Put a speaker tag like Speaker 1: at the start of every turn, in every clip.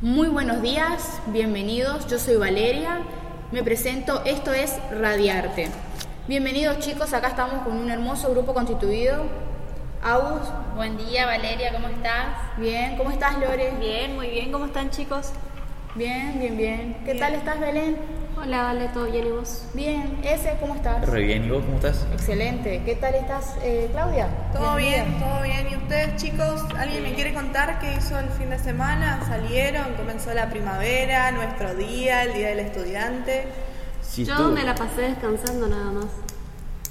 Speaker 1: Muy buenos días, bienvenidos. Yo soy Valeria. Me presento, esto es Radiarte. Bienvenidos chicos, acá estamos con un hermoso grupo constituido. Agus,
Speaker 2: Buen día, Valeria, ¿cómo estás?
Speaker 1: bien, ¿cómo estás Lore?
Speaker 2: Bien, muy bien, ¿cómo están chicos?
Speaker 1: Bien, bien, bien. ¿Qué tal estás Belén?
Speaker 3: Hola, Vale, ¿todo bien y vos?
Speaker 1: Bien, Ese, ¿cómo estás?
Speaker 4: Re bien, ¿y vos cómo estás?
Speaker 1: Excelente. ¿Qué tal estás, eh, Claudia?
Speaker 5: Todo bien, todo bien. ¿Y ustedes, chicos? ¿Alguien me quiere contar qué hizo el fin de semana? ¿Salieron? ¿Comenzó la primavera? ¿Nuestro día? ¿El día del estudiante?
Speaker 4: Sí,
Speaker 3: Yo me la pasé descansando nada más.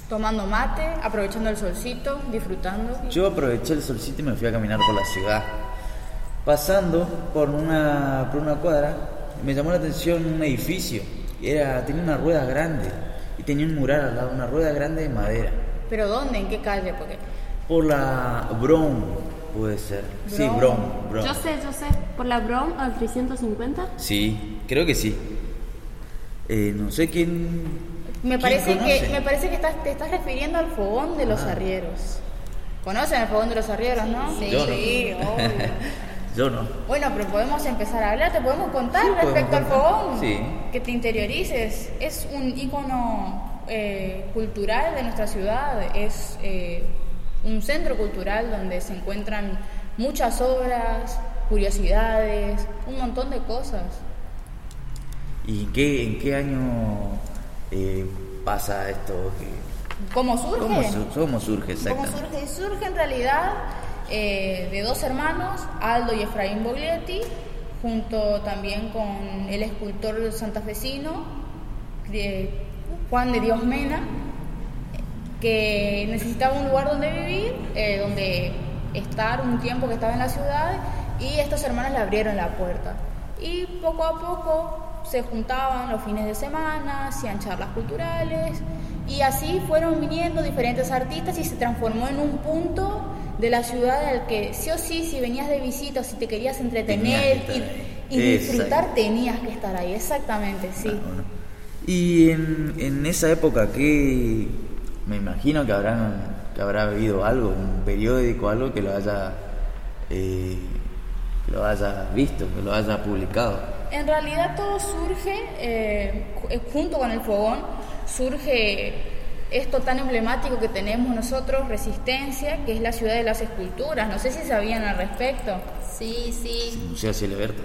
Speaker 1: Tomando mate, aprovechando el solcito, disfrutando.
Speaker 4: Yo aproveché el solcito y me fui a caminar por la ciudad. Pasando por una, por una cuadra, me llamó la atención un edificio. Era, tenía una rueda grande y tenía un mural al lado, una rueda grande de madera.
Speaker 1: ¿Pero dónde? ¿En qué calle? Porque
Speaker 4: Por la Bron, puede ser. Sí.
Speaker 1: Bron.
Speaker 4: Bron.
Speaker 3: Yo sé, yo sé. ¿Por la Brown al 350?
Speaker 4: Sí, creo que sí. Eh, no sé quién.
Speaker 1: me parece que me parece que estás, te estás refiriendo al fogón de los
Speaker 4: Ah.
Speaker 1: arrieros. ¿Conocen el fogón de los arrieros, no?
Speaker 4: Sí. No.
Speaker 5: Sí, obvio.
Speaker 4: Yo no.
Speaker 1: Bueno, pero podemos empezar a hablar, te podemos contar
Speaker 4: Sí, podemos
Speaker 1: respecto al fogón.
Speaker 4: Sí.
Speaker 1: Que te interiorices. Es un ícono eh, cultural de nuestra ciudad, es eh, un centro cultural donde se encuentran muchas obras, curiosidades, un montón de cosas.
Speaker 4: ¿Y qué, en qué año eh, pasa esto?
Speaker 1: ¿Cómo surge?
Speaker 4: ¿Cómo, su- cómo surge
Speaker 1: ¿Cómo
Speaker 4: exactamente?
Speaker 1: surge? Surge en realidad eh, de dos hermanos, Aldo y Efraín Boglietti, junto también con el escultor santafesino Juan de Dios Mena, que necesitaba un lugar donde vivir, eh, donde estar un tiempo que estaba en la ciudad, y estos hermanos le abrieron la puerta. Y poco a poco se juntaban los fines de semana, hacían charlas culturales, y así fueron viniendo diferentes artistas y se transformó en un punto de la ciudad al que sí o sí, si venías de visita o si te querías entretener
Speaker 4: que
Speaker 1: y, disfrutar, tenías que estar ahí, exactamente, sí.
Speaker 4: Ah, bueno. Y en, en esa época, ¿qué? Me imagino que habrán que habrá habido algo, un periódico, algo que lo haya eh, que lo haya visto, que lo haya publicado.
Speaker 1: En realidad todo surge, eh, eh, junto con el fogón, surge esto tan emblemático que tenemos nosotros, Resistencia, que es la ciudad de las esculturas. No sé si sabían al respecto.
Speaker 3: Sí, sí.
Speaker 4: Museo Cieleberto.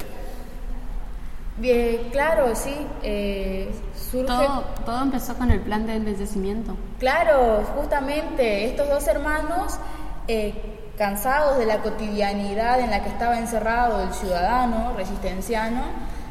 Speaker 1: Bien, claro, sí. eh, surge,
Speaker 3: Todo, todo empezó con el plan de embellecimiento.
Speaker 1: claro, justamente estos dos hermanos, eh, cansados de la cotidianidad en la que estaba encerrado el ciudadano resistenciano,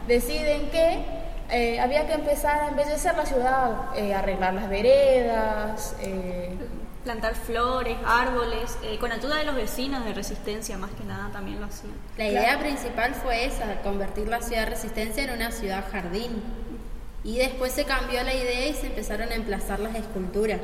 Speaker 1: deciden que eh, había que empezar a embellecer la ciudad, eh, arreglar las veredas, eh,
Speaker 2: Plantar flores, árboles, eh, con ayuda de los vecinos de Resistencia más que nada también lo hacían.
Speaker 3: La idea principal fue esa, convertir la ciudad Resistencia en una ciudad jardín. Y después se cambió la idea y se empezaron a emplazar las esculturas.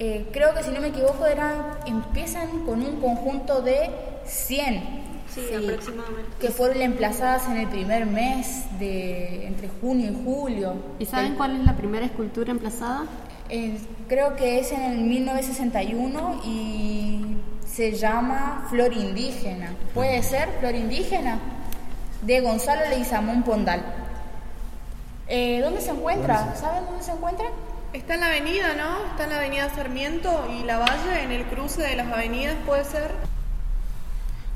Speaker 1: Eh, creo que si no me equivoco eran, empiezan con un conjunto de 100
Speaker 2: Sí,
Speaker 3: Sí.
Speaker 2: aproximadamente.
Speaker 1: que fueron emplazadas en el primer mes de entre junio y julio.
Speaker 3: ¿Y saben cuál es la primera escultura emplazada?
Speaker 1: Eh, creo que es en el 1961 y se llama Flor Indígena. ¿Puede ser Flor Indígena? De Gonzalo Leguizamón Pondal. Eh, ¿Dónde se encuentra? ¿Saben dónde se encuentra?
Speaker 5: Está en la avenida, ¿no? Está en la avenida Sarmiento y La Valle, en el cruce de las avenidas, ¿puede ser?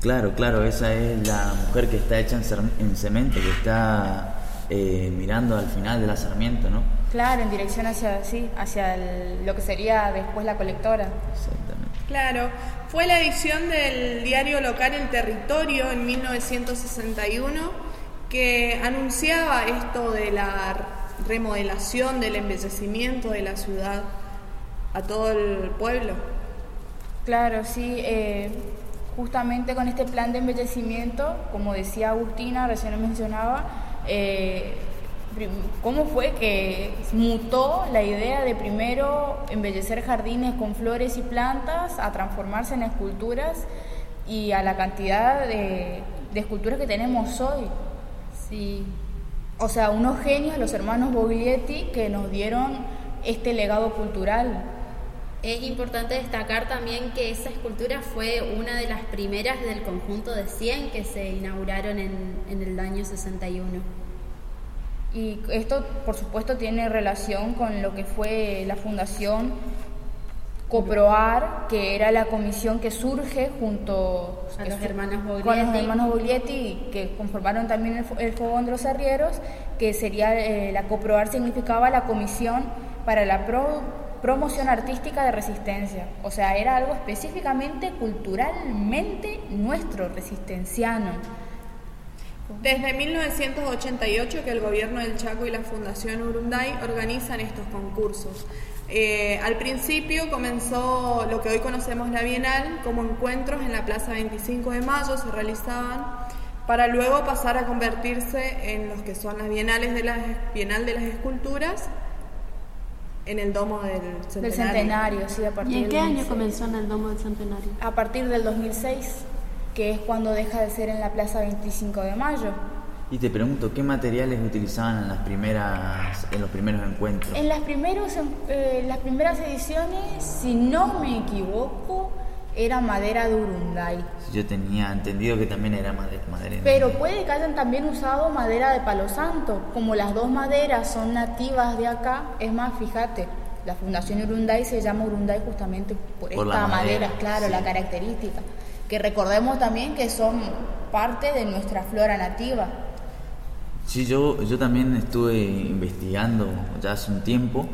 Speaker 4: Claro, claro, esa es la mujer que está hecha en, cemento, que está eh, mirando al final de la Sarmiento, ¿no?
Speaker 1: Claro, en dirección hacia, sí, hacia el- lo que sería después la colectora.
Speaker 4: Exactamente.
Speaker 5: Claro, fue la edición del diario local El Territorio en 1961 que anunciaba esto de la remodelación, del embellecimiento de la ciudad a todo el pueblo.
Speaker 1: Claro, sí. eh, justamente con este plan de embellecimiento, como decía Agustina, recién lo mencionaba, eh, ¿cómo fue que mutó la idea de primero embellecer jardines con flores y plantas a transformarse en esculturas y a la cantidad de, de esculturas que tenemos hoy?
Speaker 3: Sí.
Speaker 1: O sea, unos genios, los hermanos Boglietti, que nos dieron este legado cultural.
Speaker 3: Es importante destacar también que esa escultura fue una de las primeras del conjunto de 100 que se inauguraron en, en el año 61.
Speaker 1: Y esto, por supuesto, tiene relación con lo que fue la fundación Coproar, que era la comisión que surge junto
Speaker 3: A los hermanos
Speaker 1: con los
Speaker 3: Boglietti.
Speaker 1: hermanos Boglietti, que conformaron también el, el Fogón de los Arrieros, que sería eh, la Coproar significaba la comisión para la pro- promoción artística de resistencia. O sea, era algo específicamente culturalmente nuestro, resistenciano.
Speaker 5: Desde 1988 que el gobierno del Chaco y la Fundación Urunday organizan estos concursos. Eh, al principio comenzó lo que hoy conocemos la Bienal como encuentros en la Plaza 25 de Mayo, se realizaban, para luego pasar a convertirse en los que son las Bienales de la Bienal de las Esculturas en el Domo del Centenario.
Speaker 1: Del centenario, sí, a partir
Speaker 6: ¿Y en
Speaker 1: del
Speaker 6: qué año
Speaker 1: 2006.
Speaker 6: comenzó en el Domo del Centenario?
Speaker 1: A partir del 2006, que es cuando deja de ser en la Plaza 25 de Mayo.
Speaker 4: Y te pregunto, ¿qué materiales utilizaban en las primeras, en los primeros encuentros?
Speaker 1: En las, primeros, eh, las primeras ediciones, si no me equivoco, era madera de Urunday.
Speaker 4: Yo tenía entendido que también era madera. madera
Speaker 1: Pero puede que hayan también usado madera de palo santo. Como las dos maderas son nativas de acá, es más, fíjate, la Fundación Urunday se llama Urunday justamente por,
Speaker 4: Por
Speaker 1: esta madera,
Speaker 4: madera,
Speaker 1: claro,
Speaker 4: sí.
Speaker 1: la característica. Que recordemos también que son parte de nuestra flora nativa.
Speaker 4: Sí, yo, yo también estuve investigando ya hace un tiempo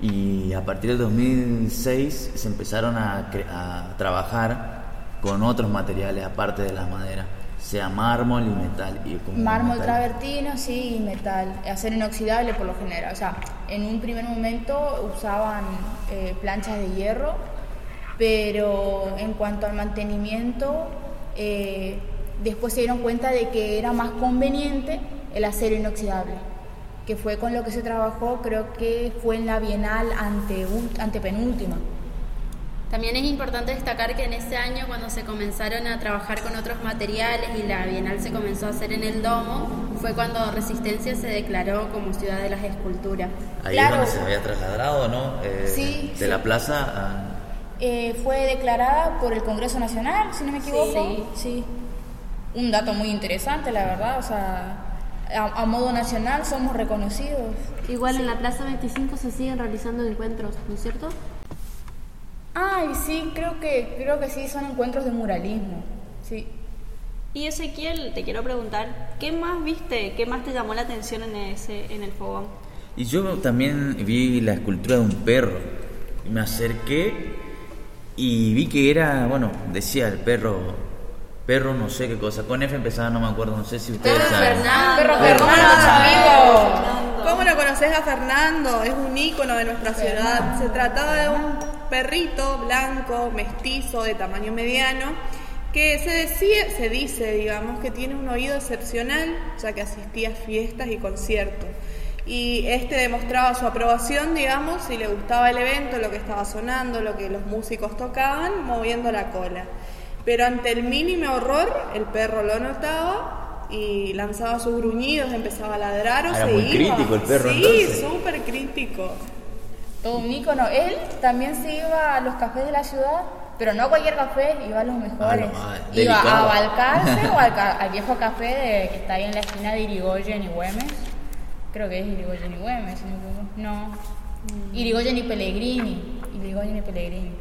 Speaker 4: y a partir del 2006 se empezaron a, a trabajar con otros materiales aparte de la madera, sea mármol y metal. Y como
Speaker 1: Mármol
Speaker 4: metal.
Speaker 1: travertino, sí, y metal, acero inoxidable por lo general. O sea, en un primer momento usaban eh, planchas de hierro, pero en cuanto al mantenimiento, eh, después se dieron cuenta de que era más conveniente el acero inoxidable, que fue con lo que se trabajó, creo que fue en la Bienal ante, antepenúltima.
Speaker 3: También es importante destacar que en ese año cuando se comenzaron a trabajar con otros materiales y la Bienal se comenzó a hacer en el Domo, fue cuando Resistencia se declaró como ciudad de las esculturas.
Speaker 4: Ahí
Speaker 1: Claro.
Speaker 4: es donde se había trasladado, ¿no? Eh,
Speaker 1: Sí,
Speaker 4: de
Speaker 1: sí.
Speaker 4: la plaza a...
Speaker 1: Eh, fue declarada por el Congreso Nacional, si no me equivoco.
Speaker 3: Sí.
Speaker 1: Sí. Un dato muy interesante, la verdad. O sea, a, a modo nacional somos reconocidos.
Speaker 6: Igual en la Plaza 25 se siguen realizando encuentros, ¿no es cierto?
Speaker 1: Ay, sí, creo que, creo que sí, son encuentros de muralismo. Sí.
Speaker 2: Y Ezequiel, te quiero preguntar, ¿qué más viste? ¿Qué más te llamó la atención en ese en el fogón?
Speaker 4: Y yo también vi la escultura de un perro. Me acerqué y vi que era, bueno, decía el perro, perro no sé qué cosa. Con F empezaba, no me acuerdo, no sé si ustedes
Speaker 3: Perro
Speaker 4: saben.
Speaker 3: Fernando.
Speaker 1: Perro
Speaker 4: Perro
Speaker 1: Fernando, amigo.
Speaker 5: ¿Cómo lo conoces a Fernando? Es un ícono de nuestra ciudad. Se trataba de un perrito blanco, mestizo, de tamaño mediano, que se decía, se dice, digamos, que tiene un oído excepcional, ya que asistía a fiestas y conciertos. Y este demostraba su aprobación, digamos, si le gustaba el evento, lo que estaba sonando, lo que los músicos tocaban, moviendo la cola. Pero ante el mínimo horror, el perro lo notaba y lanzaba sus gruñidos, empezaba a ladrar o
Speaker 4: Ah, era
Speaker 5: se
Speaker 4: muy
Speaker 5: iba.
Speaker 4: crítico el perro,
Speaker 5: Sí, súper crítico.
Speaker 1: Todo un ícono. Él también se iba a los cafés de la ciudad, pero no a cualquier café, iba a los mejores.
Speaker 4: Ah, no,
Speaker 1: iba a. Balcarce o al, al viejo café de- que está ahí en la esquina de Irigoyen y Güemes. Creo que es Irigoyen y Güemes, no. No. Irigoyen y Pellegrini. Irigoyen y Pellegrini.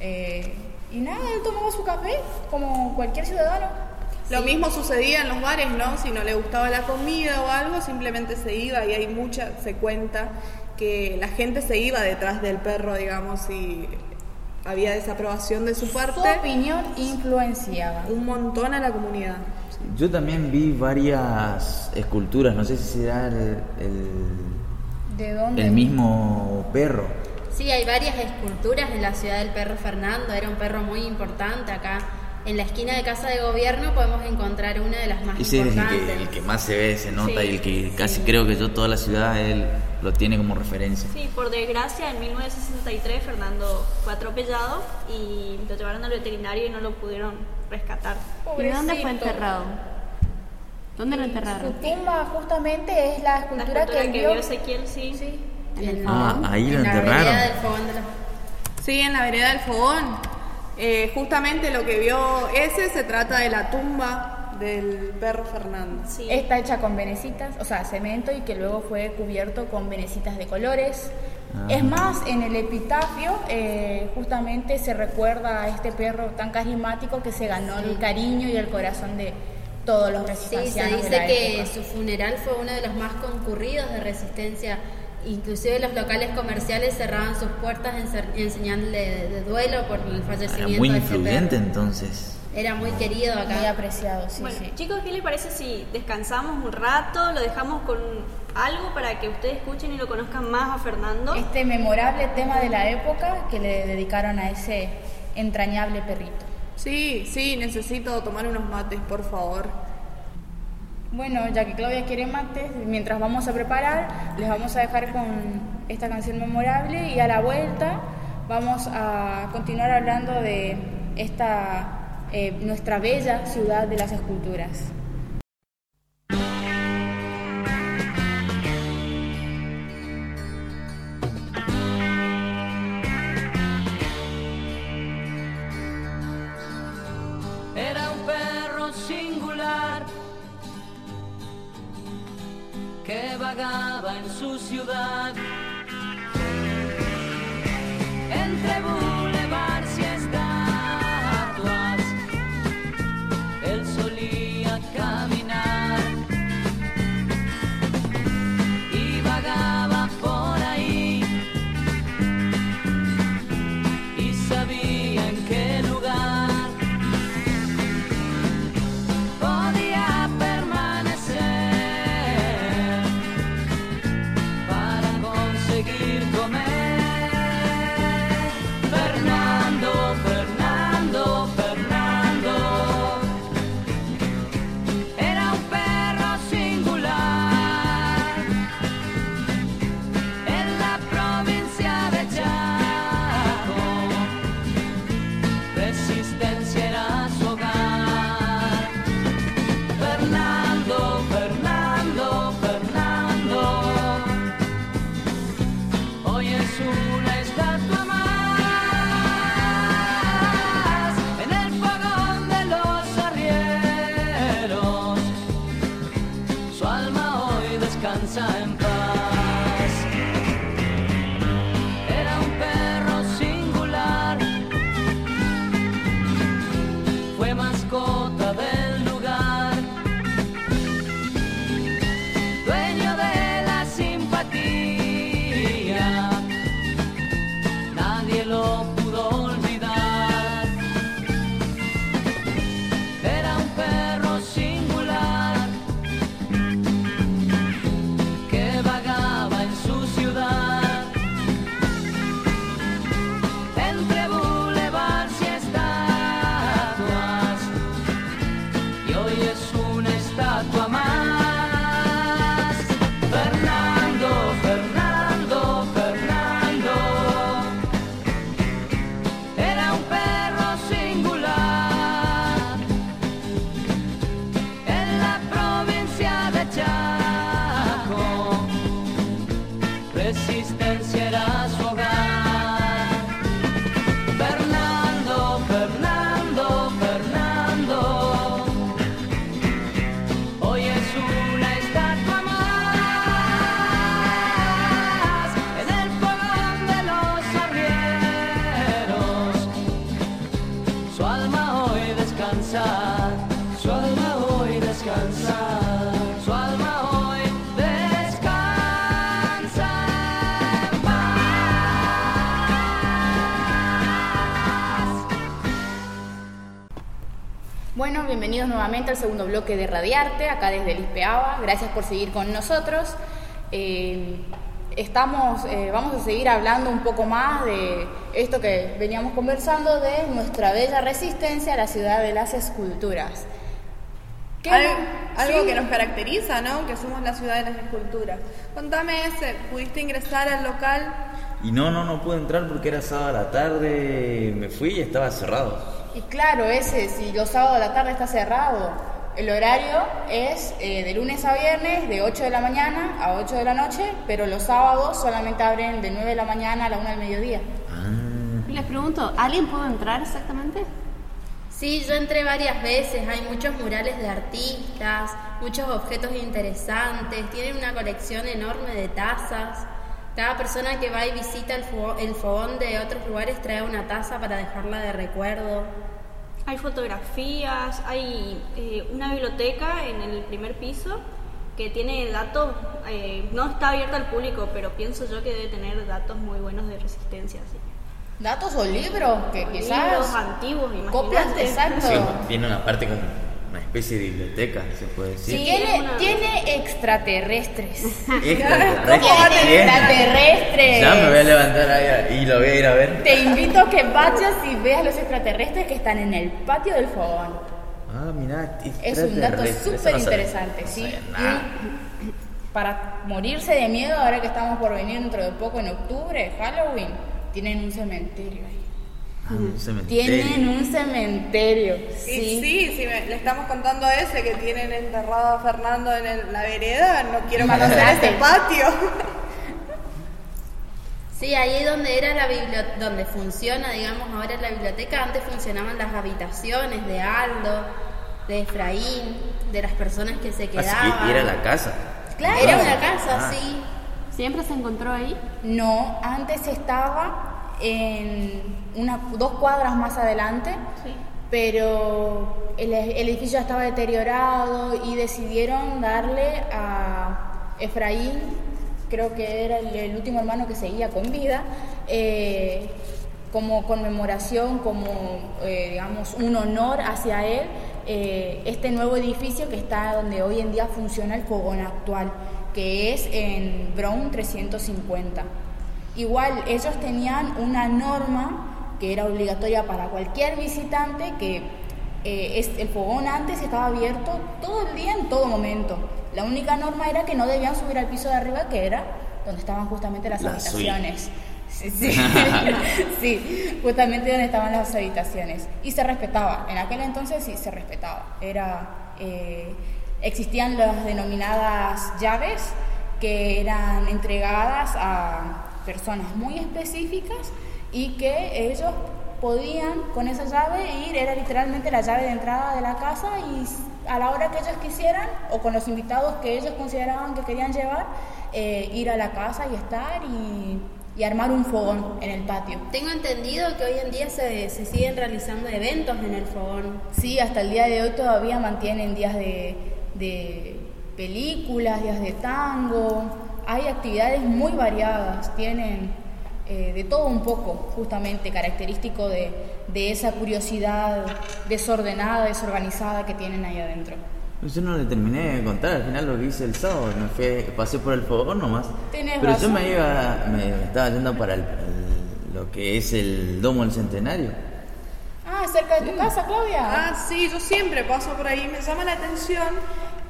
Speaker 1: Eh, y nada, él tomaba su café como cualquier ciudadano.
Speaker 5: Lo mismo sucedía en los bares, ¿no? Si no le gustaba la comida o algo, simplemente se iba y hay mucha, se cuenta que la gente se iba detrás del perro, digamos, y había desaprobación de su
Speaker 1: Su
Speaker 5: parte,
Speaker 1: opinión influenciaba.
Speaker 5: un montón a la comunidad.
Speaker 4: Yo también vi varias esculturas, no sé si será el, el,
Speaker 1: ¿De dónde?
Speaker 4: el mismo perro.
Speaker 3: Sí, hay varias esculturas en la ciudad del perro Fernando, era un perro muy importante acá. En la esquina de Casa de Gobierno podemos encontrar una de las más
Speaker 4: Ese es el
Speaker 3: importantes.
Speaker 4: que, el que más se ve, se nota
Speaker 2: Sí,
Speaker 4: y el que casi creo que yo toda la ciudad él lo tiene como referencia.
Speaker 2: Sí, por desgracia, en 1963 Fernando fue atropellado y lo llevaron al veterinario y no lo pudieron rescatar.
Speaker 6: ¿Y dónde fue
Speaker 1: Pobrecito.
Speaker 6: enterrado? ¿Dónde lo
Speaker 1: Su
Speaker 6: enterraron?
Speaker 1: tumba justamente es la
Speaker 2: La
Speaker 1: escultura,
Speaker 2: escultura
Speaker 1: que,
Speaker 2: que
Speaker 1: vio.
Speaker 2: vio Ezequiel, sí.
Speaker 1: Sí.
Speaker 6: En el
Speaker 3: En-
Speaker 6: fogón.
Speaker 4: Ah, ahí lo
Speaker 3: en la
Speaker 4: enterraron.
Speaker 3: vereda del fogón de la-
Speaker 5: Sí, en la vereda del fogón. Eh, justamente lo que vio ese se trata de la tumba del perro Fernando.
Speaker 2: Sí.
Speaker 1: Está hecha con venecitas, o sea, cemento y que luego fue cubierto con venecitas de colores.
Speaker 4: Ah.
Speaker 1: Es más, en el epitafio eh, justamente se recuerda a este perro tan carismático que se ganó el cariño y el corazón de todos los
Speaker 3: Sí, se
Speaker 1: resistencianos de
Speaker 3: dice
Speaker 1: la
Speaker 3: que
Speaker 1: época.
Speaker 3: su funeral fue uno de los más concurridos de resistencia. Inclusive los locales comerciales cerraban sus puertas en, ser- en señal de, de duelo por el
Speaker 4: Era
Speaker 3: fallecimiento
Speaker 4: muy
Speaker 3: de este
Speaker 4: influyente entonces.
Speaker 3: Era muy querido
Speaker 1: Muy
Speaker 3: acá.
Speaker 1: apreciado, sí,
Speaker 2: bueno,
Speaker 1: sí.
Speaker 2: chicos, ¿qué les parece si descansamos un rato? Lo dejamos con algo para que ustedes escuchen y lo conozcan más a Fernando.
Speaker 1: Este memorable tema de la época que le dedicaron a ese entrañable perrito.
Speaker 5: Sí, sí, necesito tomar unos mates, por favor.
Speaker 1: Bueno, ya que Claudia quiere mates, mientras vamos a preparar, les vamos a dejar con esta canción memorable y a la vuelta vamos a continuar hablando de esta eh, nuestra bella ciudad de las esculturas.
Speaker 7: Vagaba en su ciudad. Entre
Speaker 1: remember. Bienvenidos nuevamente al segundo bloque de Radiarte, acá desde el ISPEABA. Gracias por seguir con nosotros. Eh, estamos, eh, vamos a seguir hablando un poco más de esto que veníamos conversando de nuestra bella resistencia a la ciudad de las esculturas. ¿Qué
Speaker 5: Algo,
Speaker 1: no-
Speaker 5: algo
Speaker 1: sí,
Speaker 5: que nos caracteriza, ¿no? Que somos la ciudad de las esculturas. Contame ese, ¿pudiste ingresar al local?
Speaker 4: Y no, no, no pude entrar porque era sábado a la tarde, me fui y estaba cerrado.
Speaker 1: Y claro, ese, si los sábados a la tarde está cerrado, el horario es eh, de lunes a viernes, de 8 de la mañana a 8 de la noche, pero los sábados solamente abren de 9 de la mañana a la 1 del mediodía.
Speaker 4: Ah,
Speaker 6: Les pregunto, ¿alguien pudo entrar exactamente?
Speaker 3: Sí, yo entré varias veces, hay muchos murales de artistas, muchos objetos interesantes, tienen una colección enorme de tazas. Cada persona que va y visita el, fo- el fogón de otros lugares trae una taza para dejarla de recuerdo.
Speaker 2: Hay fotografías, hay eh, una biblioteca en el primer piso que tiene datos, eh, no está abierta al público, pero pienso yo que debe tener datos muy buenos de resistencia. sí.
Speaker 1: Datos o libros que
Speaker 2: Libros
Speaker 1: quizás
Speaker 2: antiguos,
Speaker 1: copias
Speaker 2: imagínate.
Speaker 1: exacto.
Speaker 4: Sí, tiene una parte como una especie de biblioteca, se puede decir.
Speaker 2: Sí.
Speaker 1: Tiene, extraterrestres.
Speaker 4: Extraterrestre.
Speaker 1: Tiene extraterrestres.
Speaker 4: Ya me voy a levantar ahí y lo voy a ir a ver.
Speaker 1: Te invito a que vayas y veas los extraterrestres que están en el patio del fogón.
Speaker 4: Ah, mirá,
Speaker 1: Es un dato súper
Speaker 4: no
Speaker 1: interesante,
Speaker 4: No
Speaker 1: ¿sí? Y para morirse de miedo, ahora que estamos por venir dentro de poco en octubre, Halloween, tienen un cementerio ahí.
Speaker 4: Ah, un cementerio.
Speaker 1: Tienen un cementerio,
Speaker 5: Y
Speaker 1: sí.
Speaker 5: sí, si me- le estamos contando a ese que tienen enterrado a Fernando en el- la vereda, no quiero conocer ese patio.
Speaker 3: Sí, ahí donde era la bibli- donde funciona, digamos, ahora la biblioteca, antes funcionaban las habitaciones de Aldo, de Efraín, de las personas que se
Speaker 4: Ah, sí,
Speaker 3: quedaban.
Speaker 4: era la casa.
Speaker 1: Claro.
Speaker 3: Era una casa,
Speaker 4: Ah.
Speaker 3: sí.
Speaker 6: ¿Siempre se encontró ahí?
Speaker 1: No, antes estaba en una, dos cuadras más adelante,
Speaker 2: Sí.
Speaker 1: pero el, el edificio ya estaba deteriorado y decidieron darle a Efraín, creo que era el, el último hermano que seguía con vida, eh, como conmemoración, como eh, digamos un honor hacia él, eh, este nuevo edificio que está donde hoy en día funciona el fogón actual, que es en Brown 350. Igual ellos tenían una norma que era obligatoria para cualquier visitante que eh, es, el fogón antes estaba abierto todo el día en todo momento. La única norma era que no debían subir al piso de arriba, que era donde estaban justamente las
Speaker 4: suite.
Speaker 1: habitaciones. Sí, sí. Sí, justamente donde estaban las habitaciones. Y se respetaba. En aquel entonces sí se respetaba. Era, eh, existían las denominadas llaves que eran entregadas a personas muy específicas y que ellos podían con esa llave ir, era literalmente la llave de entrada de la casa y a la hora que ellos quisieran o con los invitados que ellos consideraban que querían llevar, eh, ir a la casa y estar y, y armar un fogón en el patio.
Speaker 3: Tengo entendido que hoy en día se, se siguen realizando eventos en el fogón.
Speaker 1: Sí, hasta el día de hoy todavía mantienen días de, de películas, días de tango, hay actividades muy variadas, tienen eh, de todo un poco, justamente característico de, de esa curiosidad desordenada, desorganizada que tienen ahí adentro.
Speaker 4: Yo no le terminé de contar al final lo que hice el sábado, me fui, pasé por el fogón nomás.
Speaker 1: Tenés
Speaker 4: Pero
Speaker 1: razón.
Speaker 4: yo me iba, me estaba yendo para el- el- lo que es el Domo del Centenario.
Speaker 1: Ah, cerca de tu casa, Claudia.
Speaker 5: Ah, sí, yo siempre paso por ahí. Me llama la atención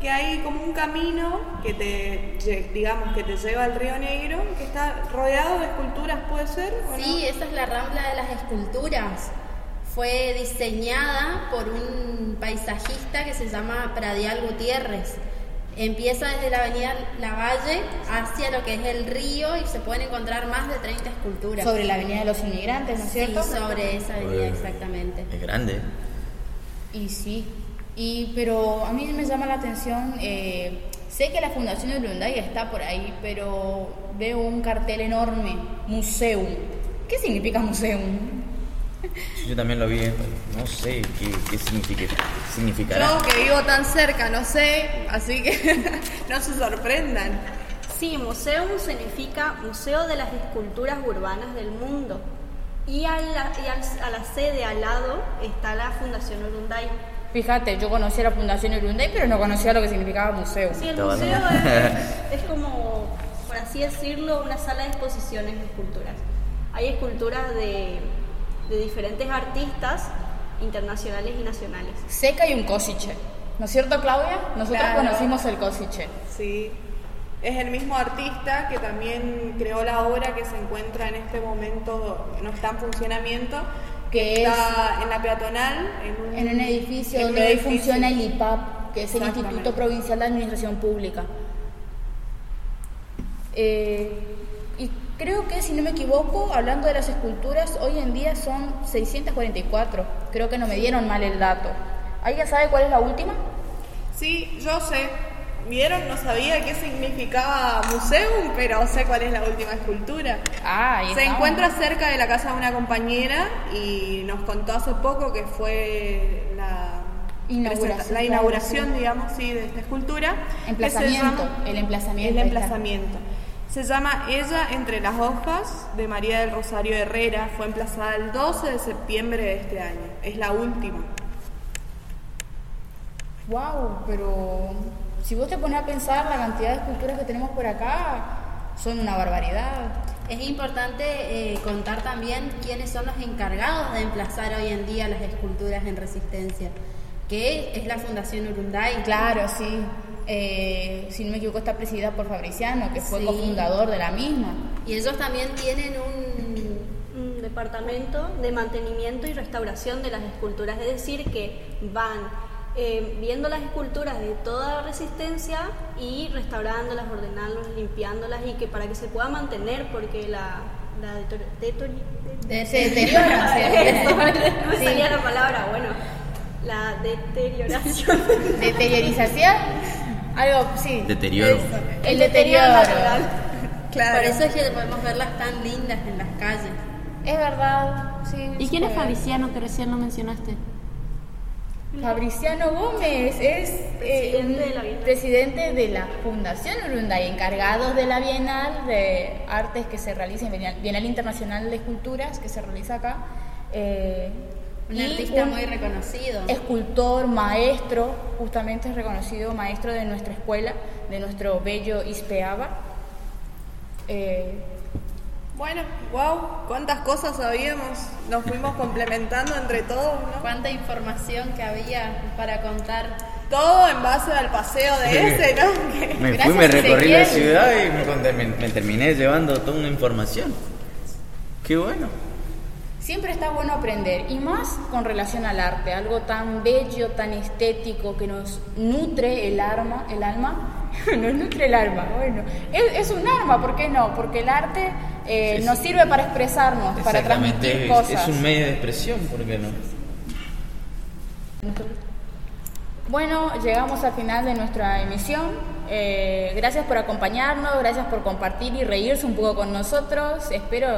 Speaker 5: que hay como un camino que te, digamos, que te lleva al Río Negro, que está rodeado de esculturas, ¿puede ser? o no?
Speaker 3: Sí, esa es la Rambla de las Esculturas. Fue diseñada por un paisajista que se llama Pradial Gutiérrez. Empieza desde la avenida Lavalle hacia lo que es el río y se pueden encontrar más de 30 esculturas.
Speaker 1: Sobre la Avenida de los Inmigrantes, ¿no es
Speaker 3: Sí,
Speaker 1: cierto?
Speaker 3: sobre esa avenida exactamente.
Speaker 4: Es grande.
Speaker 1: Y sí, y, pero a mí me llama la atención, eh, sé que la Fundación de está por ahí, pero veo un cartel enorme, Museum. ¿Qué significa Museum?
Speaker 4: Yo también lo vi, no sé qué, qué significa- significará.
Speaker 5: Yo que vivo tan cerca, no sé, así que no se sorprendan.
Speaker 2: Sí, museum significa Museo de las Esculturas Urbanas del Mundo. Y, a la, y a la sede al lado está la Fundación Urunday.
Speaker 1: Fíjate, yo conocía la Fundación Urunday, pero no conocía lo que significaba museo.
Speaker 2: Sí, el museo
Speaker 4: no.
Speaker 2: es, es como, por así decirlo, una sala de exposiciones de esculturas. Hay esculturas de, de diferentes artistas internacionales y nacionales.
Speaker 1: Sé que hay un Cosiche, ¿no es cierto, Claudia? Nosotros
Speaker 5: Claro.
Speaker 1: conocimos el Cosiche.
Speaker 5: Sí. Es el mismo artista que también creó la obra que se encuentra en este momento, no está en funcionamiento,
Speaker 1: Que
Speaker 5: está en la peatonal, en un,
Speaker 1: En un edificio
Speaker 5: en un
Speaker 1: donde hoy
Speaker 5: edificio.
Speaker 1: funciona el IPAP, que es el. Instituto Provincial de Administración Pública. Eh, y Creo que, si no me equivoco, hablando de las esculturas, hoy en día son 644. Creo que no me dieron mal el dato. ¿Alguien sabe cuál es la última?
Speaker 5: Sí, yo sé. ¿Vieron? No sabía qué significaba museum, pero sé cuál es la última escultura.
Speaker 1: Ah, ahí
Speaker 5: Se
Speaker 1: estamos.
Speaker 5: encuentra cerca de la casa de una compañera y nos contó hace poco que fue la
Speaker 1: Inauguración,
Speaker 5: la digamos, sí, de esta escultura.
Speaker 1: Emplazamiento,
Speaker 5: llama-
Speaker 1: el emplazamiento,
Speaker 5: El emplazamiento. Se llama Ella entre las hojas de María del Rosario Herrera. Fue emplazada el 12 de septiembre de este año. Es la última.
Speaker 1: Wow, pero si vos te pones a pensar la cantidad de esculturas que tenemos por acá, son una barbaridad.
Speaker 3: Es importante eh, contar también quiénes son los encargados de emplazar hoy en día las esculturas en resistencia, que es la Fundación Urunday.
Speaker 1: Claro, sí. Eh, si no me equivoco, está presidida por Fabriciano, que fue
Speaker 3: Sí.
Speaker 1: cofundador de la misma.
Speaker 3: Y ellos también tienen un...
Speaker 2: un departamento de mantenimiento y restauración de las esculturas, es decir, que van eh, viendo las esculturas de toda resistencia y restaurándolas, ordenándolas, limpiándolas y que para que se pueda mantener, porque la,
Speaker 1: deteriora, se deteriora.
Speaker 2: no me
Speaker 1: Sí.
Speaker 2: salía la palabra, bueno, la deterioración.
Speaker 1: Deteriorización, algo, sí.
Speaker 4: Deterioro.
Speaker 1: Eso, El deterioro.
Speaker 2: natural.
Speaker 5: Claro.
Speaker 3: Por eso es que podemos verlas tan lindas en las calles.
Speaker 1: Es verdad, sí.
Speaker 6: ¿Y quién es Fabriciano que recién no mencionaste?
Speaker 1: Fabriciano Gómez es eh,
Speaker 2: Presidente de la Bienal.
Speaker 1: presidente de la Fundación Urunday, encargado de la Bienal de Artes que se realiza, Bienal, Internacional de Esculturas que se realiza acá. eh,
Speaker 3: Un artista
Speaker 1: un
Speaker 3: muy reconocido.
Speaker 1: Escultor, maestro, justamente es reconocido maestro de nuestra escuela, de nuestro bello ISPEABA. Eh,
Speaker 5: Bueno, wow, cuántas cosas sabíamos. Nos fuimos complementando entre todos, ¿no?
Speaker 3: Cuánta información que había para contar.
Speaker 5: Todo en base al paseo de ese, ¿no? Que-
Speaker 4: Me
Speaker 1: Gracias,
Speaker 4: fui, me recorrí la ciudad y me, me- me terminé llevando toda una información. Qué bueno.
Speaker 1: Siempre está bueno aprender, y más con relación al arte, algo tan bello, tan estético, que nos nutre el alma, el alma, nos nutre el alma, bueno, es, es un arma, ¿por qué no? Porque el arte eh,
Speaker 4: Sí,
Speaker 1: nos sirve para expresarnos, para transmitir cosas.
Speaker 4: es, es un medio de expresión, ¿por qué no?
Speaker 1: Bueno, llegamos al final de nuestra emisión. Eh, gracias por acompañarnos, gracias por compartir y reírse un poco con nosotros. Espero,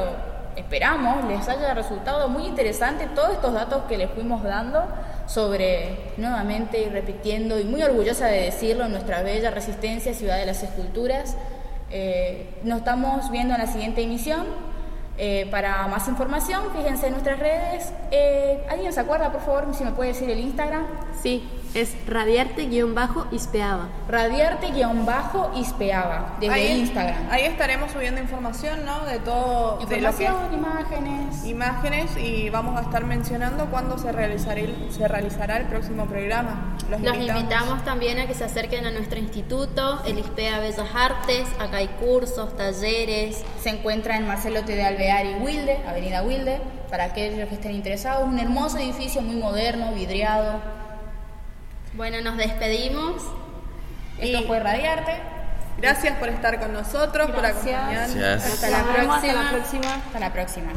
Speaker 1: esperamos les haya resultado muy interesante todos estos datos que les fuimos dando sobre, nuevamente y repitiendo, y muy orgullosa de decirlo, nuestra bella resistencia, Ciudad de las Esculturas. Eh, nos estamos viendo en la siguiente emisión. Eh, para más información, fíjense en nuestras redes. Eh, ¿Alguien se acuerda, por favor, si me puede decir el Instagram?
Speaker 6: Sí, es radiarte-ispeaba.
Speaker 1: Radiarte-ispeaba, desde
Speaker 5: ahí,
Speaker 1: Instagram.
Speaker 5: Ahí estaremos subiendo información, ¿no? De todo, de lo que
Speaker 1: Información, imágenes.
Speaker 5: imágenes y vamos a estar mencionando cuándo se realizará el, se realizará el próximo programa. Los,
Speaker 3: Los invitamos también a que se acerquen a nuestro instituto, el ISPEA Bellas Artes. Acá hay cursos, talleres.
Speaker 1: Se encuentra en Marcelo T. de Alvear y Wilde, Avenida Wilde, para aquellos que estén interesados. Un hermoso edificio muy moderno, vidriado.
Speaker 3: Bueno, nos despedimos.
Speaker 1: Esto
Speaker 5: Y-
Speaker 1: fue Radiarte.
Speaker 5: Gracias por estar con nosotros, por acompañarnos.
Speaker 4: Gracias.
Speaker 1: Hasta la
Speaker 6: vemos, hasta la
Speaker 1: próxima.
Speaker 6: próxima.
Speaker 1: Hasta la próxima.